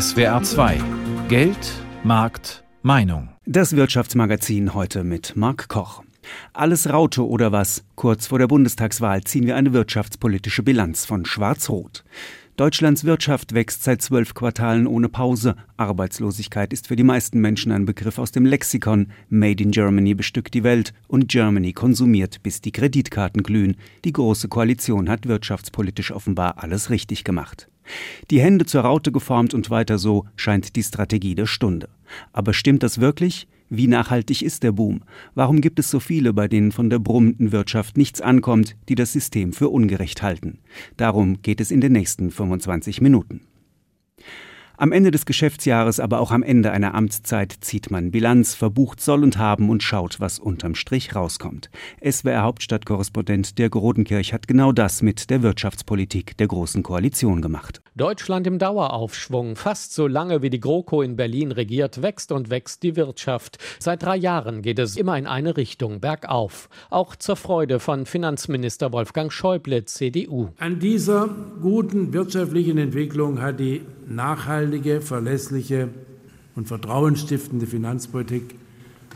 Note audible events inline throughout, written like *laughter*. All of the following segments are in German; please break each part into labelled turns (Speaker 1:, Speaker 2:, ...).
Speaker 1: SWR 2 Geld, Markt, Meinung.
Speaker 2: Das Wirtschaftsmagazin heute mit Marc Koch. Alles Raute oder was? Kurz vor der Bundestagswahl ziehen wir eine wirtschaftspolitische Bilanz von Schwarz-Rot. Deutschlands Wirtschaft wächst seit zwölf Quartalen ohne Pause. Arbeitslosigkeit ist für die meisten Menschen ein Begriff aus dem Lexikon. Made in Germany bestückt die Welt und Germany konsumiert, bis die Kreditkarten glühen. Die Große Koalition hat wirtschaftspolitisch offenbar alles richtig gemacht. Die Hände zur Raute geformt und weiter so scheint die Strategie der Stunde. Aber stimmt das wirklich? Wie nachhaltig ist der Boom? Warum gibt es so viele, bei denen von der brummenden Wirtschaft nichts ankommt, die das System für ungerecht halten? Darum geht es in den nächsten 25 Minuten. Am Ende des Geschäftsjahres, aber auch am Ende einer Amtszeit zieht man Bilanz, verbucht Soll und Haben und schaut, was unterm Strich rauskommt. SWR Hauptstadtkorrespondent Dirk Rodenkirch hat genau das mit der Wirtschaftspolitik der Großen Koalition gemacht.
Speaker 3: Deutschland im Daueraufschwung. Fast so lange wie die GroKo in Berlin regiert, wächst und wächst die Wirtschaft. Seit drei Jahren geht es immer in eine Richtung, bergauf. Auch zur Freude von Finanzminister Wolfgang Schäuble, CDU.
Speaker 4: An dieser guten wirtschaftlichen Entwicklung hat die nachhaltige, verlässliche und vertrauensstiftende Finanzpolitik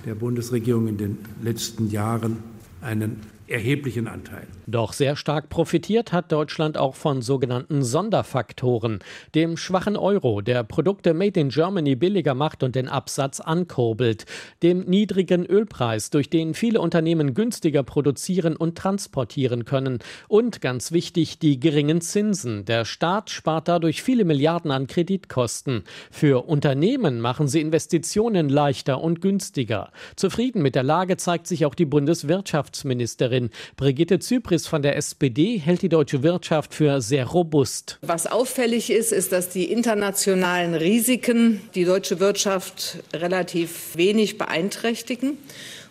Speaker 4: der Bundesregierung in den letzten Jahren einen erheblichen Anteil.
Speaker 3: Doch sehr stark profitiert hat Deutschland auch von sogenannten Sonderfaktoren, dem schwachen Euro, der Produkte made in Germany billiger macht und den Absatz ankurbelt, dem niedrigen Ölpreis, durch den viele Unternehmen günstiger produzieren und transportieren können und ganz wichtig die geringen Zinsen. Der Staat spart dadurch viele Milliarden an Kreditkosten. Für Unternehmen machen sie Investitionen leichter und günstiger. Zufrieden mit der Lage zeigt sich auch die Bundeswirtschaftsministerin Brigitte Zypris Zypris von der SPD hält die deutsche Wirtschaft für sehr robust.
Speaker 5: Was auffällig ist, ist, dass die internationalen Risiken die deutsche Wirtschaft relativ wenig beeinträchtigen.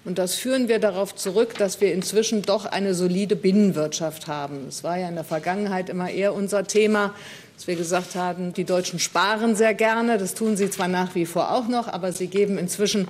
Speaker 5: Und das führen wir darauf zurück, dass wir inzwischen doch eine solide Binnenwirtschaft haben. Es war ja in der Vergangenheit immer eher unser Thema, dass wir gesagt haben, die Deutschen sparen sehr gerne. Das tun sie zwar nach wie vor auch noch, aber sie geben inzwischen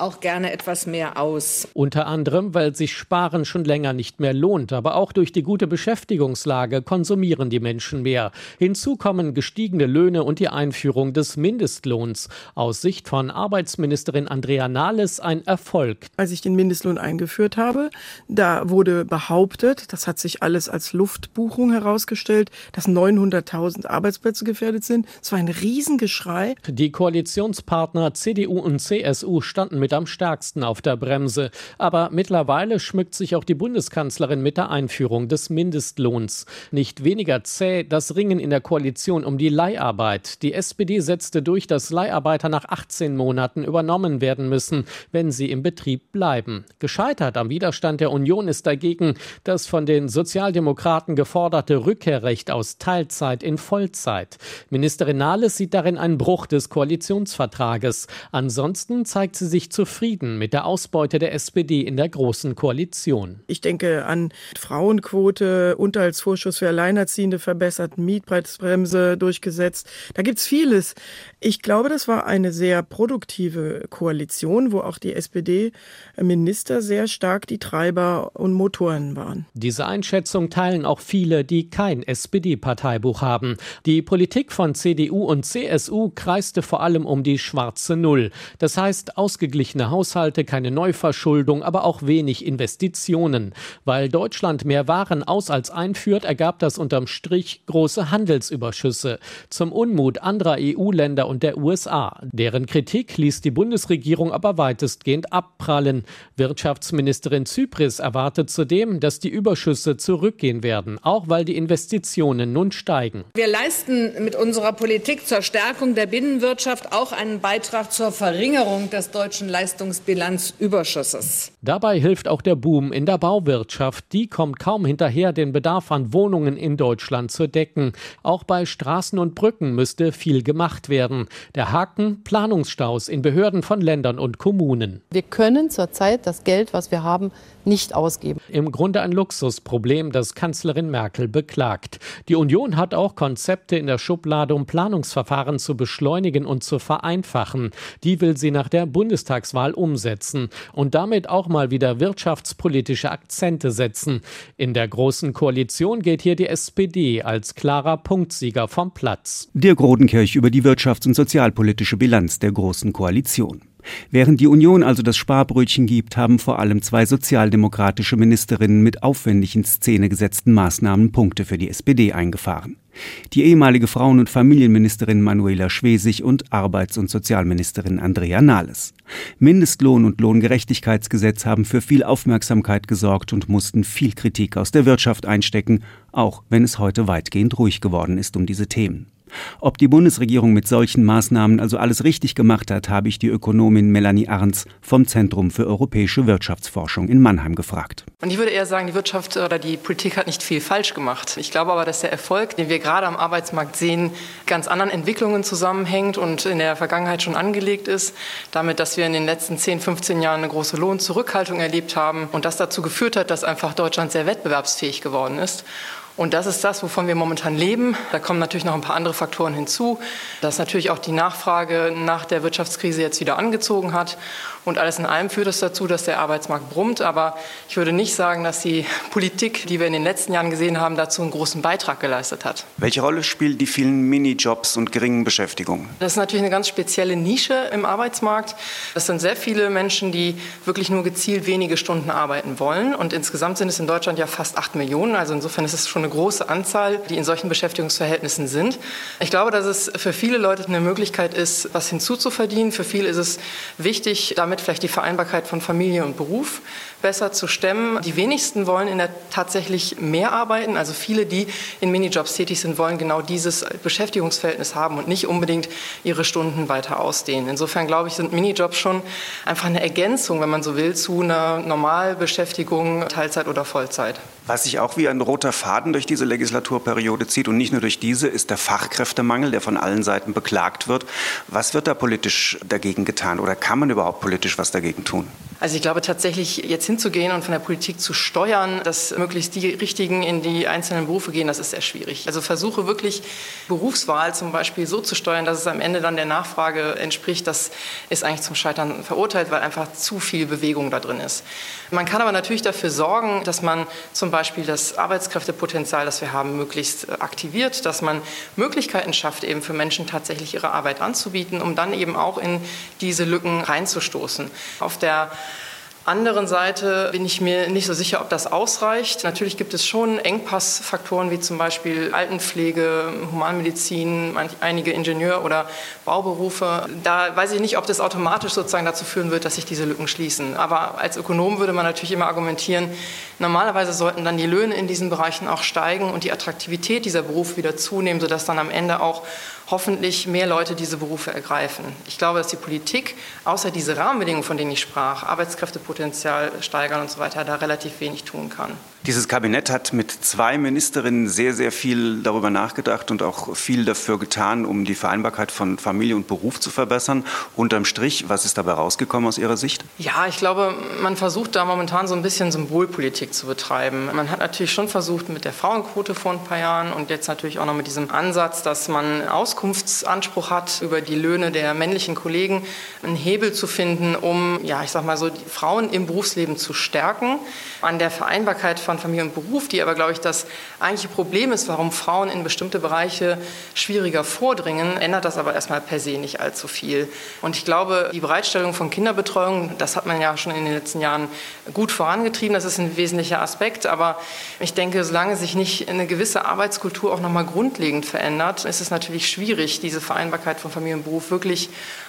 Speaker 5: auch gerne etwas mehr aus.
Speaker 3: Unter anderem, weil sich Sparen schon länger nicht mehr lohnt, aber auch durch die gute Beschäftigungslage konsumieren die Menschen mehr. Hinzu kommen gestiegene Löhne und die Einführung des Mindestlohns. Aus Sicht von Arbeitsministerin Andrea Nahles ein Erfolg.
Speaker 6: Als ich den Mindestlohn eingeführt habe, da wurde behauptet, das hat sich alles als Luftbuchung herausgestellt, dass 900.000 Arbeitsplätze gefährdet sind. Es war ein Riesengeschrei.
Speaker 3: Die Koalitionspartner CDU und CSU standen mit mit am stärksten auf der Bremse. Aber mittlerweile schmückt sich auch die Bundeskanzlerin mit der Einführung des Mindestlohns. Nicht weniger zäh das Ringen in der Koalition um die Leiharbeit. Die SPD setzte durch, dass Leiharbeiter nach 18 Monaten übernommen werden müssen, wenn sie im Betrieb bleiben. Gescheitert am Widerstand der Union ist dagegen das von den Sozialdemokraten geforderte Rückkehrrecht aus Teilzeit in Vollzeit. Ministerin Nahles sieht darin einen Bruch des Koalitionsvertrages. Ansonsten zeigt sie sich zufrieden mit der Ausbeute der SPD in der Großen Koalition.
Speaker 6: Ich denke an Frauenquote, Unterhaltsvorschuss für Alleinerziehende verbessert, Mietpreisbremse durchgesetzt. Da gibt es vieles. Ich glaube, das war eine sehr produktive Koalition, wo auch die SPD-Minister sehr stark die Treiber und Motoren waren.
Speaker 3: Diese Einschätzung teilen auch viele, die kein SPD-Parteibuch haben. Die Politik von CDU und CSU kreiste vor allem um die schwarze Null. Das heißt, ausgeglichen ausgeglichene Haushalte, keine Neuverschuldung, aber auch wenig Investitionen. Weil Deutschland mehr Waren aus als einführt, ergab das unterm Strich große Handelsüberschüsse. Zum Unmut anderer EU-Länder und der USA. Deren Kritik ließ die Bundesregierung aber weitestgehend abprallen. Wirtschaftsministerin Zypris erwartet zudem, dass die Überschüsse zurückgehen werden, auch weil die Investitionen nun steigen.
Speaker 5: Wir leisten mit unserer Politik zur Stärkung der Binnenwirtschaft auch einen Beitrag zur Verringerung des deutschen Leistungsbilanzüberschusses.
Speaker 3: Dabei hilft auch der Boom in der Bauwirtschaft. Die kommt kaum hinterher, den Bedarf an Wohnungen in Deutschland zu decken. Auch bei Straßen und Brücken müsste viel gemacht werden. Der Haken Planungsstaus in Behörden von Ländern und Kommunen.
Speaker 7: Wir können zurzeit das Geld, was wir haben, nicht ausgeben.
Speaker 3: Im Grunde ein Luxusproblem, das Kanzlerin Merkel beklagt. Die Union hat auch Konzepte in der Schublade, um Planungsverfahren zu beschleunigen und zu vereinfachen. Die will sie nach der Bundestag Bundestagswahl umsetzen und damit auch mal wieder wirtschaftspolitische Akzente setzen. In der Großen Koalition geht hier die SPD als klarer Punktsieger vom Platz.
Speaker 2: Dirk Rodenkirch über die wirtschafts- und sozialpolitische Bilanz der Großen Koalition. Während die Union also das Sparbrötchen gibt, haben vor allem zwei sozialdemokratische Ministerinnen mit aufwendig in Szene gesetzten Maßnahmen Punkte für die SPD eingefahren. Die ehemalige Frauen- und Familienministerin Manuela Schwesig und Arbeits- und Sozialministerin Andrea Nahles. Mindestlohn- und Lohngerechtigkeitsgesetz haben für viel Aufmerksamkeit gesorgt und mussten viel Kritik aus der Wirtschaft einstecken, auch wenn es heute weitgehend ruhig geworden ist um diese Themen. Ob die Bundesregierung mit solchen Maßnahmen also alles richtig gemacht hat, habe ich die Ökonomin Melanie Arns vom Zentrum für europäische Wirtschaftsforschung in Mannheim gefragt.
Speaker 8: Und ich würde eher sagen, die Wirtschaft oder die Politik hat nicht viel falsch gemacht. Ich glaube aber, dass der Erfolg, den wir gerade am Arbeitsmarkt sehen, ganz anderen Entwicklungen zusammenhängt und in der Vergangenheit schon angelegt ist. Damit, dass wir in den letzten 10, 15 Jahren eine große Lohnzurückhaltung erlebt haben und das dazu geführt hat, dass einfach Deutschland sehr wettbewerbsfähig geworden ist. Und das ist das, wovon wir momentan leben. Da kommen natürlich noch ein paar andere Faktoren hinzu, dass natürlich auch die Nachfrage nach der Wirtschaftskrise jetzt wieder angezogen hat. Und alles in allem führt es das dazu, dass der Arbeitsmarkt brummt. Aber ich würde nicht sagen, dass die Politik, die wir in den letzten Jahren gesehen haben, dazu einen großen Beitrag geleistet hat.
Speaker 2: Welche Rolle spielen die vielen Minijobs und geringen Beschäftigungen?
Speaker 8: Das ist natürlich eine ganz spezielle Nische im Arbeitsmarkt. Das sind sehr viele Menschen, die wirklich nur gezielt wenige Stunden arbeiten wollen. Und insgesamt sind es in Deutschland ja fast acht Millionen. Also insofern ist es schon eine große Anzahl, die in solchen Beschäftigungsverhältnissen sind. Ich glaube, dass es für viele Leute eine Möglichkeit ist, was hinzuzuverdienen. Für viele ist es wichtig, damit vielleicht die Vereinbarkeit von Familie und Beruf besser zu stemmen. Die wenigsten wollen in der tatsächlich mehr arbeiten. Also viele, die in Minijobs tätig sind, wollen genau dieses Beschäftigungsverhältnis haben und nicht unbedingt ihre Stunden weiter ausdehnen. Insofern glaube ich, sind Minijobs schon einfach eine Ergänzung, wenn man so will, zu einer Normalbeschäftigung, Teilzeit oder Vollzeit.
Speaker 2: Was sich auch wie ein roter Faden durch diese Legislaturperiode zieht und nicht nur durch diese, ist der Fachkräftemangel, der von allen Seiten beklagt wird. Was wird da politisch dagegen getan oder kann man überhaupt politisch was dagegen tun?
Speaker 8: Also ich glaube tatsächlich, jetzt hinzugehen und von der Politik zu steuern, dass möglichst die Richtigen in die einzelnen Berufe gehen, das ist sehr schwierig. Also versuche wirklich Berufswahl zum Beispiel so zu steuern, dass es am Ende dann der Nachfrage entspricht, das ist eigentlich zum Scheitern verurteilt, weil einfach zu viel Bewegung da drin ist. Man kann aber natürlich dafür sorgen, dass man zum Beispiel das Arbeitskräftepotenzial, das wir haben, möglichst aktiviert, dass man Möglichkeiten schafft, eben für Menschen tatsächlich ihre Arbeit anzubieten, um dann eben auch in diese Lücken reinzustoßen. Auf der anderen Seite bin ich mir nicht so sicher, ob das ausreicht. Natürlich gibt es schon Engpassfaktoren wie zum Beispiel Altenpflege, Humanmedizin, einige Ingenieur- oder Bauberufe. Da weiß ich nicht, ob das automatisch sozusagen dazu führen wird, dass sich diese Lücken schließen. Aber als Ökonom würde man natürlich immer argumentieren, normalerweise sollten dann die Löhne in diesen Bereichen auch steigen und die Attraktivität dieser Berufe wieder zunehmen, sodass dann am Ende auch hoffentlich mehr Leute diese Berufe ergreifen. Ich glaube, dass die Politik, außer diese Rahmenbedingungen, von denen ich sprach, Arbeitskräftepotenzial steigern und so weiter, da relativ wenig tun kann.
Speaker 2: Dieses Kabinett hat mit zwei Ministerinnen sehr, sehr viel darüber nachgedacht und auch viel dafür getan, um die Vereinbarkeit von Familie und Beruf zu verbessern. Unterm Strich, was ist dabei rausgekommen aus Ihrer Sicht?
Speaker 8: Ja, ich glaube, man versucht da momentan so ein bisschen Symbolpolitik zu betreiben. Man hat natürlich schon versucht mit der Frauenquote vor ein paar Jahren und jetzt natürlich auch noch mit diesem Ansatz, dass man Auskunftsanspruch hat über die Löhne der männlichen Kollegen, einen Hebel zu finden, um, ja, ich sag mal so, die Frauen im Berufsleben zu stärken, an der Vereinbarkeit von Familie und Beruf, die aber, glaube ich, das eigentliche Problem ist, warum Frauen in bestimmte Bereiche schwieriger vordringen, ändert das aber erstmal per se nicht allzu viel. Und ich glaube, die Bereitstellung von Kinderbetreuung, das hat man ja schon in den letzten Jahren gut vorangetrieben, das ist ein wesentlicher Aspekt, aber ich denke, solange sich nicht eine gewisse Arbeitskultur auch nochmal grundlegend verändert, ist es natürlich schwierig, diese Vereinbarkeit von Familie und Beruf wirklich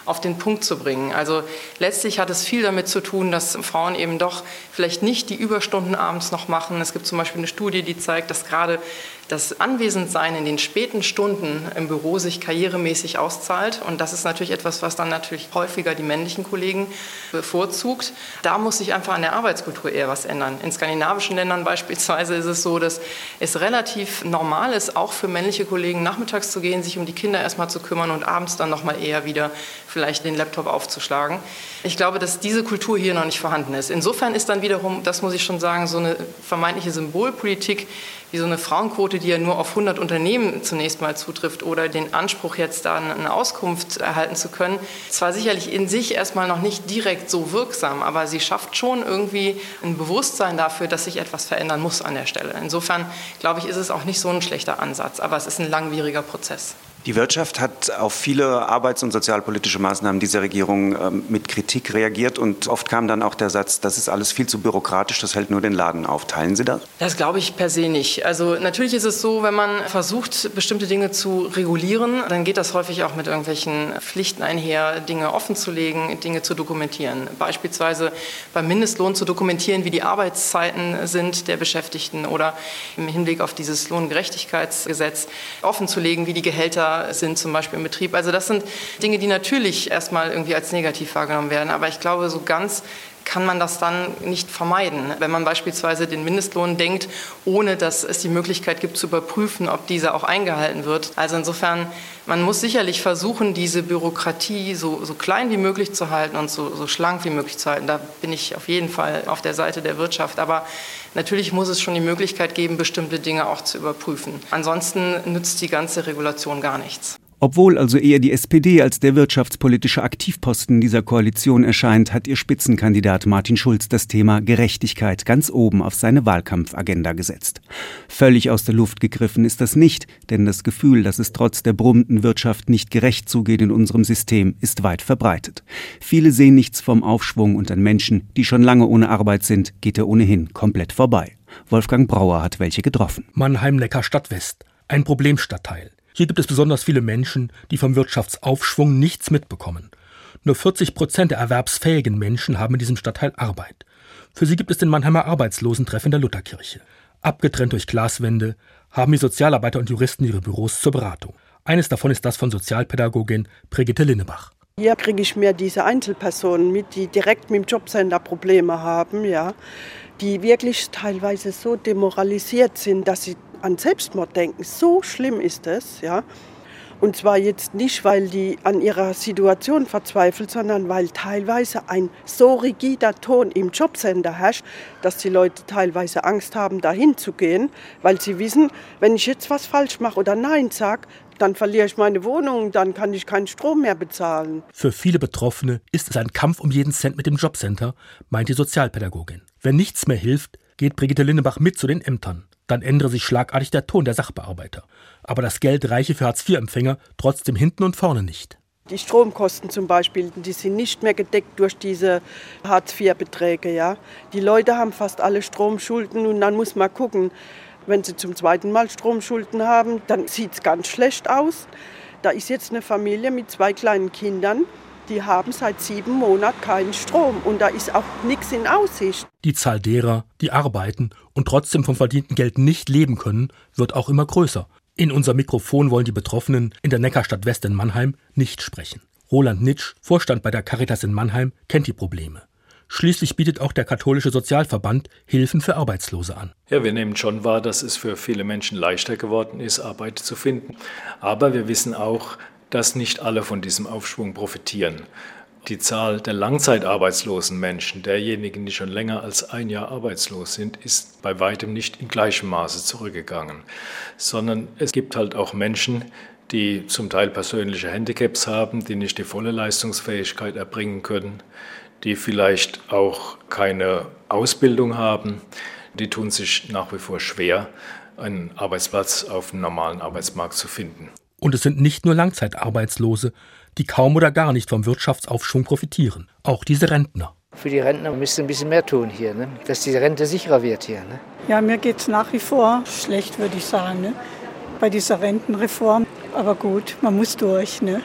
Speaker 8: auf den Punkt zu bringen. Also letztlich hat es viel damit zu tun, dass Frauen eben doch vielleicht nicht die Überstunden abends noch machen. Es gibt zum Beispiel eine Studie, die zeigt, dass gerade das Anwesendsein in den späten Stunden im Büro sich karrieremäßig auszahlt. Und das ist natürlich etwas, was dann natürlich häufiger die männlichen Kollegen bevorzugt. Da muss sich einfach an der Arbeitskultur eher was ändern. In skandinavischen Ländern beispielsweise ist es so, dass es relativ normal ist, auch für männliche Kollegen nachmittags zu gehen, sich um die Kinder erstmal zu kümmern und abends dann nochmal eher wieder vielleicht den Laptop aufzuschlagen. Ich glaube, dass diese Kultur hier noch nicht vorhanden ist. Insofern ist dann wiederum, das muss ich schon sagen, so eine vermeintliche Symbolpolitik wie so eine Frauenquote, Quote, die ja nur auf 100 Unternehmen zunächst mal zutrifft oder den Anspruch jetzt da eine Auskunft erhalten zu können, zwar sicherlich in sich erstmal noch nicht direkt so wirksam, aber sie schafft schon irgendwie ein Bewusstsein dafür, dass sich etwas verändern muss an der Stelle. Insofern glaube ich, ist es auch nicht so ein schlechter Ansatz, aber es ist ein langwieriger Prozess.
Speaker 2: Die Wirtschaft hat auf viele arbeits- und sozialpolitische Maßnahmen dieser Regierung ähm, mit Kritik reagiert und oft kam dann auch der Satz, das ist alles viel zu bürokratisch, das hält nur den Laden auf. Teilen Sie das?
Speaker 8: Das glaube ich per se nicht. Also natürlich ist es so, wenn man versucht, bestimmte Dinge zu regulieren, dann geht das häufig auch mit irgendwelchen Pflichten einher, Dinge offenzulegen, Dinge zu dokumentieren. Beispielsweise beim Mindestlohn zu dokumentieren, wie die Arbeitszeiten sind der Beschäftigten oder im Hinblick auf dieses Lohngerechtigkeitsgesetz offenzulegen, wie die Gehälter sind, zum Beispiel im Betrieb. Also das sind Dinge, die natürlich erstmal irgendwie als negativ wahrgenommen werden. Aber ich glaube, so ganz kann man das dann nicht vermeiden. Wenn man beispielsweise den Mindestlohn denkt, ohne dass es die Möglichkeit gibt zu überprüfen, ob dieser auch eingehalten wird. Also insofern, man muss sicherlich versuchen, diese Bürokratie so, so klein wie möglich zu halten und so, so schlank wie möglich zu halten. Da bin ich auf jeden Fall auf der Seite der Wirtschaft. Aber natürlich muss es schon die Möglichkeit geben, bestimmte Dinge auch zu überprüfen. Ansonsten nützt die ganze Regulation gar nichts.
Speaker 2: Obwohl also eher die SPD als der wirtschaftspolitische Aktivposten dieser Koalition erscheint, hat ihr Spitzenkandidat Martin Schulz das Thema Gerechtigkeit ganz oben auf seine Wahlkampfagenda gesetzt. Völlig aus der Luft gegriffen ist das nicht, denn das Gefühl, dass es trotz der brummenden Wirtschaft nicht gerecht zugeht in unserem System, ist weit verbreitet. Viele sehen nichts vom Aufschwung und an Menschen, die schon lange ohne Arbeit sind, geht er ohnehin komplett vorbei. Wolfgang Brauer hat welche getroffen.
Speaker 9: Mannheim-Neckar Stadtwest, ein Problemstadtteil. Hier gibt es besonders viele Menschen, die vom Wirtschaftsaufschwung nichts mitbekommen. Nur 40 Prozent der erwerbsfähigen Menschen haben in diesem Stadtteil Arbeit. Für sie gibt es den Mannheimer Arbeitslosentreff in der Lutherkirche. Abgetrennt durch Glaswände haben die Sozialarbeiter und Juristen ihre Büros zur Beratung. Eines davon ist das von Sozialpädagogin Brigitte Linnebach.
Speaker 10: Hier kriege ich mehr diese Einzelpersonen mit, die direkt mit dem Jobcenter Probleme haben, ja, die wirklich teilweise so demoralisiert sind, dass sie an Selbstmord denken. So schlimm ist es, ja. Und zwar jetzt nicht, weil die an ihrer Situation verzweifelt, sondern weil teilweise ein so rigider Ton im Jobcenter herrscht, dass die Leute teilweise Angst haben, dahin zu gehen, weil sie wissen, wenn ich jetzt was falsch mache oder Nein sage, dann verliere ich meine Wohnung, dann kann ich keinen Strom mehr bezahlen.
Speaker 9: Für viele Betroffene ist es ein Kampf um jeden Cent mit dem Jobcenter, meint die Sozialpädagogin. Wenn nichts mehr hilft, geht Brigitte Lindebach mit zu den Ämtern dann ändere sich schlagartig der Ton der Sachbearbeiter. Aber das Geld reiche für Hartz-IV-Empfänger trotzdem hinten und vorne nicht.
Speaker 10: Die Stromkosten zum Beispiel, die sind nicht mehr gedeckt durch diese Hartz-IV-Beträge. Ja? Die Leute haben fast alle Stromschulden und dann muss man gucken, wenn sie zum zweiten Mal Stromschulden haben, dann sieht es ganz schlecht aus. Da ist jetzt eine Familie mit zwei kleinen Kindern, die haben seit sieben Monaten keinen Strom und da ist auch nichts in Aussicht.
Speaker 9: Die Zahl derer, die arbeiten und trotzdem vom verdienten Geld nicht leben können, wird auch immer größer. In unser Mikrofon wollen die Betroffenen in der Neckarstadt West in Mannheim nicht sprechen. Roland Nitsch, Vorstand bei der Caritas in Mannheim, kennt die Probleme. Schließlich bietet auch der katholische Sozialverband Hilfen für Arbeitslose an.
Speaker 11: Ja, wir nehmen schon wahr, dass es für viele Menschen leichter geworden ist, Arbeit zu finden. Aber wir wissen auch, dass nicht alle von diesem Aufschwung profitieren. Die Zahl der langzeitarbeitslosen Menschen, derjenigen, die schon länger als ein Jahr arbeitslos sind, ist bei weitem nicht in gleichem Maße zurückgegangen, sondern es gibt halt auch Menschen, die zum Teil persönliche Handicaps haben, die nicht die volle Leistungsfähigkeit erbringen können, die vielleicht auch keine Ausbildung haben, die tun sich nach wie vor schwer, einen Arbeitsplatz auf dem normalen Arbeitsmarkt zu finden.
Speaker 9: Und es sind nicht nur Langzeitarbeitslose, die kaum oder gar nicht vom Wirtschaftsaufschwung profitieren. Auch diese Rentner.
Speaker 12: Für die Rentner müsste ein bisschen mehr tun hier, ne? dass die Rente sicherer wird hier. Ne?
Speaker 13: Ja, mir geht es nach wie vor schlecht, würde ich sagen, ne? bei dieser Rentenreform. Aber gut, man muss durch. Ne?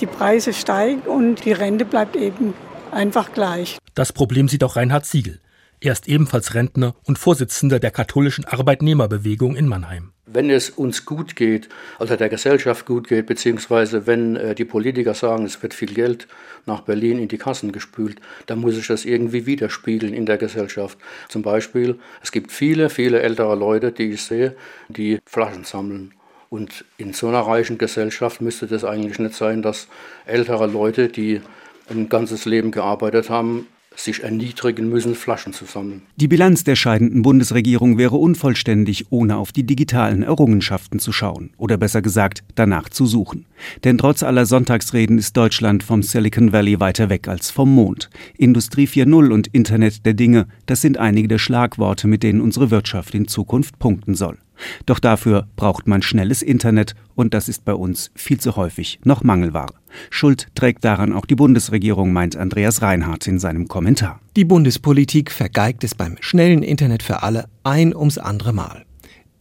Speaker 13: Die Preise steigen und die Rente bleibt eben einfach gleich.
Speaker 9: Das Problem sieht auch Reinhard Siegel. Er ist ebenfalls Rentner und Vorsitzender der katholischen Arbeitnehmerbewegung in Mannheim.
Speaker 14: Wenn es uns gut geht, also der Gesellschaft gut geht, beziehungsweise wenn äh, die Politiker sagen, es wird viel Geld nach Berlin in die Kassen gespült, dann muss ich das irgendwie widerspiegeln in der Gesellschaft. Zum Beispiel, es gibt viele, viele ältere Leute, die ich sehe, die Flaschen sammeln. Und in so einer reichen Gesellschaft müsste das eigentlich nicht sein, dass ältere Leute, die ein ganzes Leben gearbeitet haben, sich erniedrigen müssen, Flaschen zu sammeln.
Speaker 2: Die Bilanz der scheidenden Bundesregierung wäre unvollständig, ohne auf die digitalen Errungenschaften zu schauen oder besser gesagt danach zu suchen. Denn trotz aller Sonntagsreden ist Deutschland vom Silicon Valley weiter weg als vom Mond. Industrie 4.0 und Internet der Dinge, das sind einige der Schlagworte, mit denen unsere Wirtschaft in Zukunft punkten soll. Doch dafür braucht man schnelles Internet und das ist bei uns viel zu häufig noch Mangelware. Schuld trägt daran auch die Bundesregierung, meint Andreas Reinhardt in seinem Kommentar.
Speaker 15: Die Bundespolitik vergeigt es beim schnellen Internet für alle ein ums andere Mal.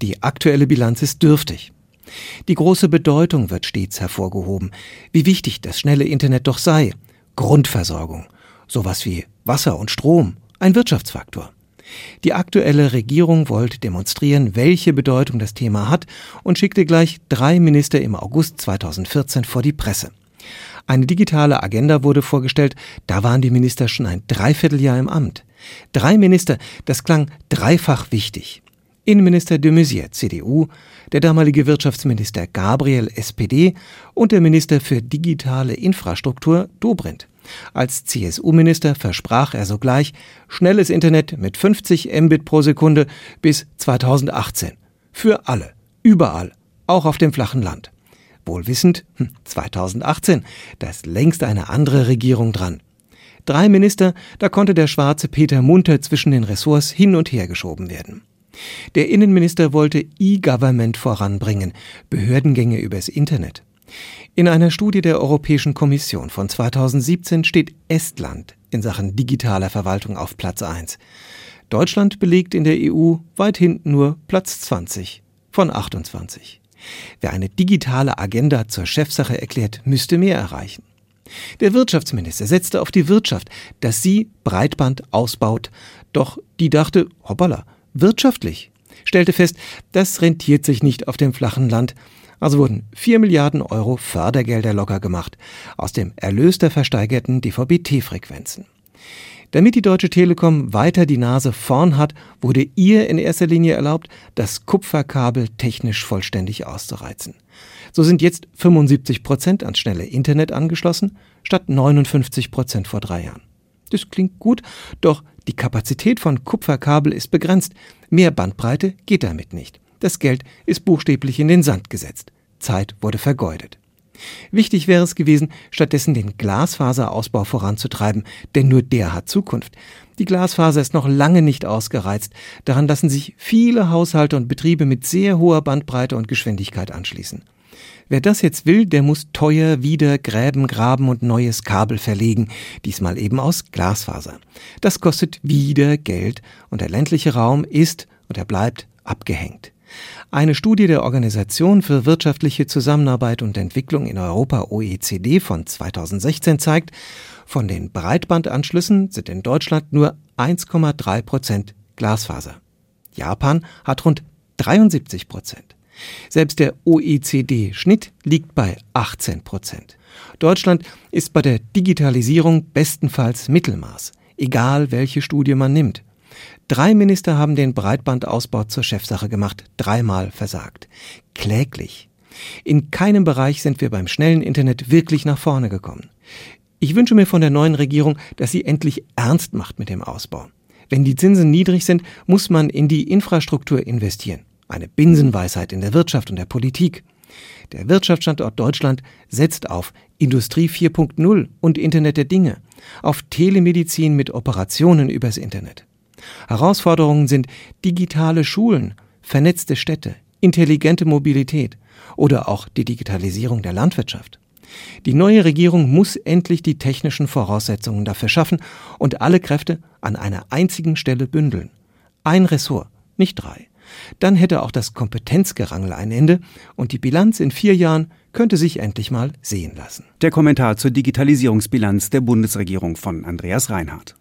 Speaker 15: Die aktuelle Bilanz ist dürftig. Die große Bedeutung wird stets hervorgehoben, wie wichtig das schnelle Internet doch sei. Grundversorgung, sowas wie Wasser und Strom, ein Wirtschaftsfaktor. Die aktuelle Regierung wollte demonstrieren, welche Bedeutung das Thema hat und schickte gleich drei Minister im August 2014 vor die Presse. Eine digitale Agenda wurde vorgestellt, da waren die Minister schon ein Dreivierteljahr im Amt. Drei Minister, das klang dreifach wichtig. Innenminister de Maizière, CDU, der damalige Wirtschaftsminister Gabriel, SPD und der Minister für digitale Infrastruktur, Dobrindt. Als CSU-Minister versprach er sogleich schnelles Internet mit 50 Mbit pro Sekunde bis 2018. Für alle, überall, auch auf dem flachen Land. Wohl wissend, 2018, hm, da ist längst eine andere Regierung dran. Drei Minister, da konnte der schwarze Peter munter zwischen den Ressorts hin und her geschoben werden. Der Innenminister wollte E-Government voranbringen, Behördengänge übers Internet. In einer Studie der Europäischen Kommission von 2017 steht Estland in Sachen digitaler Verwaltung auf Platz 1. Deutschland belegt in der EU weit hinten nur Platz 20 von 28. Wer eine digitale Agenda zur Chefsache erklärt, müsste mehr erreichen. Der Wirtschaftsminister setzte auf die Wirtschaft, dass sie Breitband ausbaut, doch die dachte, hoppala, wirtschaftlich, stellte fest, das rentiert sich nicht auf dem flachen Land, also wurden 4 Milliarden Euro Fördergelder locker gemacht aus dem Erlös der versteigerten DVB-T-Frequenzen. Damit die Deutsche Telekom weiter die Nase vorn hat, wurde ihr in erster Linie erlaubt, das Kupferkabel technisch vollständig auszureizen. So sind jetzt 75 Prozent ans schnelle Internet angeschlossen, statt 59 Prozent vor drei Jahren. Das klingt gut, doch die Kapazität von Kupferkabel ist begrenzt. Mehr Bandbreite geht damit nicht. Das Geld ist buchstäblich in den Sand gesetzt. Zeit wurde vergeudet. Wichtig wäre es gewesen, stattdessen den Glasfaserausbau voranzutreiben, denn nur der hat Zukunft. Die Glasfaser ist noch lange nicht ausgereizt, daran lassen sich viele Haushalte und Betriebe mit sehr hoher Bandbreite und Geschwindigkeit anschließen. Wer das jetzt will, der muss teuer wieder Gräben graben und neues Kabel verlegen, diesmal eben aus Glasfaser. Das kostet wieder Geld und der ländliche Raum ist und er bleibt abgehängt. Eine Studie der Organisation für wirtschaftliche Zusammenarbeit und Entwicklung in Europa OECD von 2016 zeigt, von den Breitbandanschlüssen sind in Deutschland nur 1,3 Prozent Glasfaser. Japan hat rund 73 Prozent. Selbst der OECD-Schnitt liegt bei 18 Prozent. Deutschland ist bei der Digitalisierung bestenfalls Mittelmaß, egal welche Studie man nimmt. Drei Minister haben den Breitbandausbau zur Chefsache gemacht, dreimal versagt. Kläglich. In keinem Bereich sind wir beim schnellen Internet wirklich nach vorne gekommen. Ich wünsche mir von der neuen Regierung, dass sie endlich ernst macht mit dem Ausbau. Wenn die Zinsen niedrig sind, muss man in die Infrastruktur investieren. Eine Binsenweisheit in der Wirtschaft und der Politik. Der Wirtschaftsstandort Deutschland setzt auf Industrie 4.0 und Internet der Dinge, auf Telemedizin mit Operationen übers Internet. Herausforderungen sind digitale Schulen, vernetzte Städte, intelligente Mobilität oder auch die Digitalisierung der Landwirtschaft. Die neue Regierung muss endlich die technischen Voraussetzungen dafür schaffen und alle Kräfte an einer einzigen Stelle bündeln. Ein Ressort, nicht drei. Dann hätte auch das Kompetenzgerangel ein Ende und die Bilanz in vier Jahren könnte sich endlich mal sehen lassen.
Speaker 2: Der Kommentar zur Digitalisierungsbilanz der Bundesregierung von Andreas Reinhardt.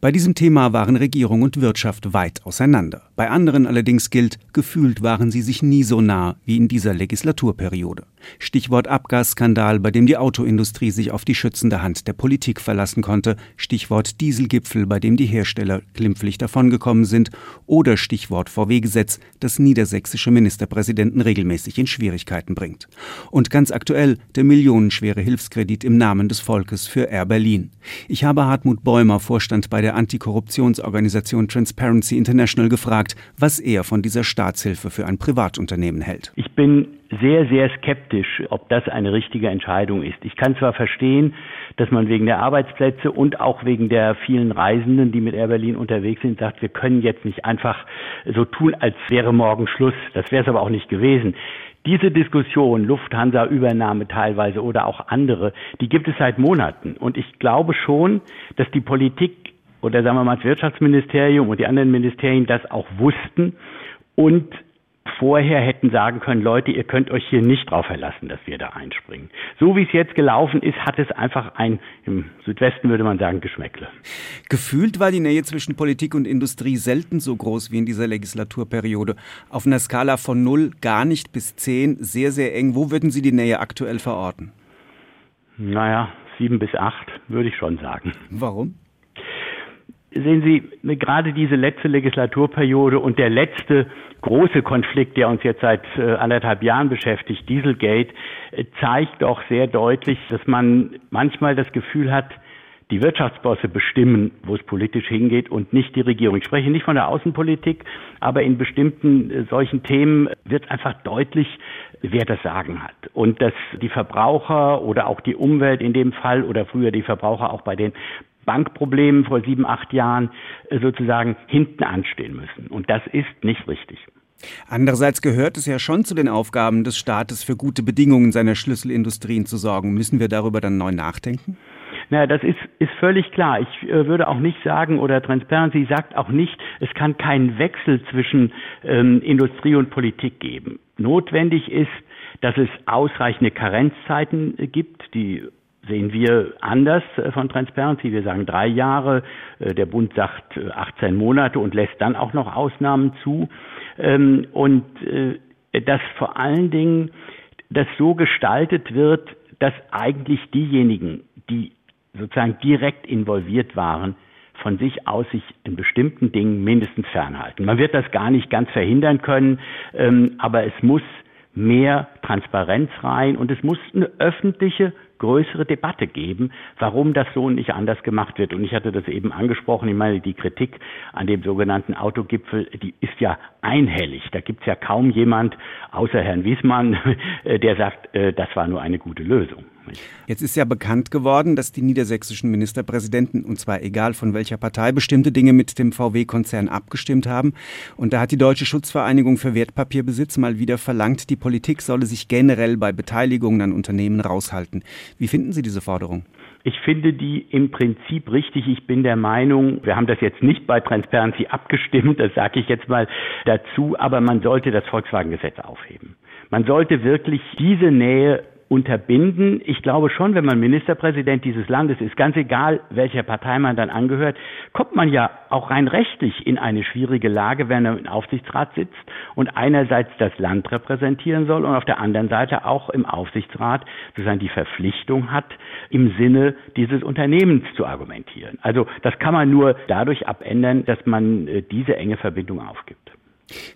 Speaker 2: Bei diesem Thema waren Regierung und Wirtschaft weit auseinander. Bei anderen allerdings gilt, gefühlt waren sie sich nie so nah wie in dieser Legislaturperiode. Stichwort Abgasskandal, bei dem die Autoindustrie sich auf die schützende Hand der Politik verlassen konnte. Stichwort Dieselgipfel, bei dem die Hersteller glimpflich davongekommen sind. Oder Stichwort VW-Gesetz, das niedersächsische Ministerpräsidenten regelmäßig in Schwierigkeiten bringt. Und ganz aktuell der millionenschwere Hilfskredit im Namen des Volkes für Air Berlin. Ich habe Hartmut Bäumer, Vorstand bei der Antikorruptionsorganisation Transparency International, gefragt, was er von dieser Staatshilfe für ein Privatunternehmen hält.
Speaker 16: Ich bin sehr, sehr skeptisch, ob das eine richtige Entscheidung ist. Ich kann zwar verstehen, dass man wegen der Arbeitsplätze und auch wegen der vielen Reisenden, die mit Air Berlin unterwegs sind, sagt, wir können jetzt nicht einfach so tun, als wäre morgen Schluss. Das wäre es aber auch nicht gewesen. Diese Diskussion, Lufthansa-Übernahme teilweise oder auch andere, die gibt es seit Monaten. Und ich glaube schon, dass die Politik oder sagen wir mal das Wirtschaftsministerium und die anderen Ministerien das auch wussten und vorher hätten sagen können, Leute, ihr könnt euch hier nicht drauf verlassen, dass wir da einspringen. So wie es jetzt gelaufen ist, hat es einfach ein, im Südwesten würde man sagen, Geschmäckle.
Speaker 2: Gefühlt war die Nähe zwischen Politik und Industrie selten so groß wie in dieser Legislaturperiode. Auf einer Skala von 0 gar nicht bis 10 sehr, sehr eng. Wo würden Sie die Nähe aktuell verorten?
Speaker 16: Naja, 7 bis 8 würde ich schon sagen.
Speaker 2: Warum?
Speaker 16: Sehen Sie, gerade diese letzte Legislaturperiode und der letzte große Konflikt, der uns jetzt seit äh, anderthalb Jahren beschäftigt, Dieselgate, äh, zeigt doch sehr deutlich, dass man manchmal das Gefühl hat, die Wirtschaftsbosse bestimmen, wo es politisch hingeht und nicht die Regierung. Ich spreche nicht von der Außenpolitik, aber in bestimmten äh, solchen Themen wird einfach deutlich, wer das Sagen hat. Und dass die Verbraucher oder auch die Umwelt in dem Fall oder früher die Verbraucher auch bei den Bankproblemen vor sieben, acht Jahren äh, sozusagen hinten anstehen müssen. Und das ist nicht richtig.
Speaker 2: Andererseits gehört es ja schon zu den Aufgaben des Staates, für gute Bedingungen seiner Schlüsselindustrien zu sorgen. Müssen wir darüber dann neu nachdenken?
Speaker 16: Na, das ist, ist völlig klar. Ich äh, würde auch nicht sagen, oder Transparency sagt auch nicht, es kann keinen Wechsel zwischen ähm, Industrie und Politik geben. Notwendig ist, dass es ausreichende Karenzzeiten äh, gibt, die sehen wir anders äh, von Transparency. Wir sagen drei Jahre, äh, der Bund sagt 18 äh, Monate und lässt dann auch noch Ausnahmen zu. Ähm, und dass vor allen Dingen das so gestaltet wird, dass eigentlich diejenigen, die sozusagen direkt involviert waren, von sich aus sich in bestimmten Dingen mindestens fernhalten. Man wird das gar nicht ganz verhindern können, ähm, aber es muss mehr Transparenz rein und es muss eine öffentliche größere Debatte geben, warum das so nicht anders gemacht wird. Und ich hatte das eben angesprochen, ich meine, die Kritik an dem sogenannten Autogipfel, die ist ja einhellig. Da gibt es ja kaum jemand, außer Herrn Wiesmann, *laughs* der sagt, äh, das war nur eine gute Lösung.
Speaker 2: Jetzt ist ja bekannt geworden, dass die niedersächsischen Ministerpräsidenten, und zwar egal von welcher Partei, bestimmte Dinge mit dem VW-Konzern abgestimmt haben. Und da hat die Deutsche Schutzvereinigung für Wertpapierbesitz mal wieder verlangt, die Politik solle sich generell bei Beteiligungen an Unternehmen raushalten. Wie finden Sie diese Forderung?
Speaker 16: Ich finde die im Prinzip richtig. Ich bin der Meinung, wir haben das jetzt nicht bei Transparency abgestimmt, das sage ich jetzt mal dazu, aber man sollte das Volkswagen-Gesetz aufheben. Man sollte wirklich diese Nähe unterbinden. Ich glaube schon, wenn man Ministerpräsident dieses Landes ist, ganz egal, welcher Partei man dann angehört, kommt man ja auch rein rechtlich in eine schwierige Lage, wenn er im Aufsichtsrat sitzt und einerseits das Land repräsentieren soll und auf der anderen Seite auch im Aufsichtsrat sozusagen die Verpflichtung hat, im Sinne dieses Unternehmens zu argumentieren. Also das kann man nur dadurch abändern, dass man äh, diese enge Verbindung aufgibt.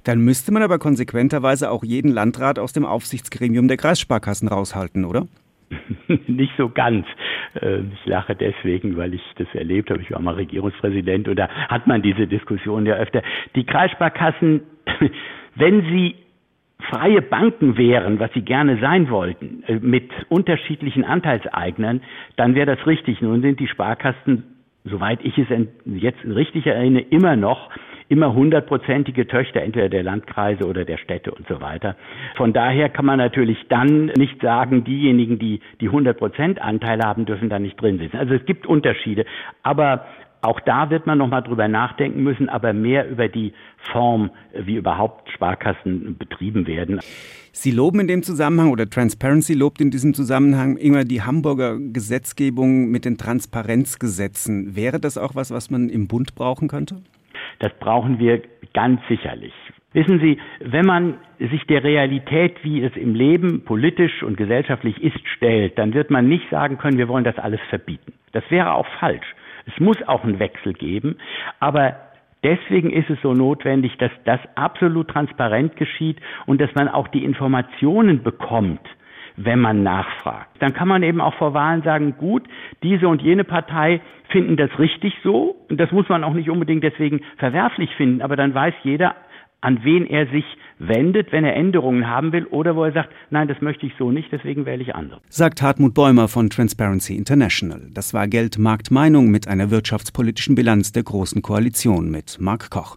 Speaker 2: Dann müsste man aber konsequenterweise auch jeden Landrat aus dem Aufsichtsgremium der Kreissparkassen raushalten, oder? *laughs*
Speaker 16: Nicht so ganz. Ähm, ich lache deswegen, weil ich das erlebt habe. Ich war mal Regierungspräsident und da hat man diese Diskussion ja öfter. Die Kreissparkassen, *laughs* wenn sie freie Banken wären, was sie gerne sein wollten, äh, mit unterschiedlichen Anteilseignern, dann wäre das richtig. Nun sind die Sparkassen, soweit ich es jetzt richtig erinnere, immer noch immer hundertprozentige Töchter entweder der Landkreise oder der Städte und so weiter. Von daher kann man natürlich dann nicht sagen, diejenigen, die die 100 Prozent haben, dürfen da nicht drin sitzen. Also es gibt Unterschiede, aber auch da wird man noch mal drüber nachdenken müssen, aber mehr über die Form, wie überhaupt Sparkassen betrieben werden.
Speaker 2: Sie loben in dem Zusammenhang oder Transparency lobt in diesem Zusammenhang immer die Hamburger Gesetzgebung mit den Transparenzgesetzen. Wäre das auch was, was man im Bund brauchen könnte?
Speaker 16: Das brauchen wir ganz sicherlich. Wissen Sie, wenn man sich der Realität, wie es im Leben politisch und gesellschaftlich ist, stellt, dann wird man nicht sagen können, wir wollen das alles verbieten. Das wäre auch falsch. Es muss auch einen Wechsel geben, aber Deswegen ist es so notwendig, dass das absolut transparent geschieht und dass man auch die Informationen bekommt, wenn man nachfragt. Dann kann man eben auch vor Wahlen sagen, gut, diese und jene Partei finden das richtig so. Und das muss man auch nicht unbedingt deswegen verwerflich finden, aber dann weiß jeder, an wen er sich wendet, wenn er Änderungen haben will oder wo er sagt, nein, das möchte ich so nicht, deswegen wähle ich andere.
Speaker 2: Sagt Hartmut Bäumer von Transparency International. Das war Geld, Markt, Meinung mit einer wirtschaftspolitischen Bilanz der Großen Koalition mit Mark Koch.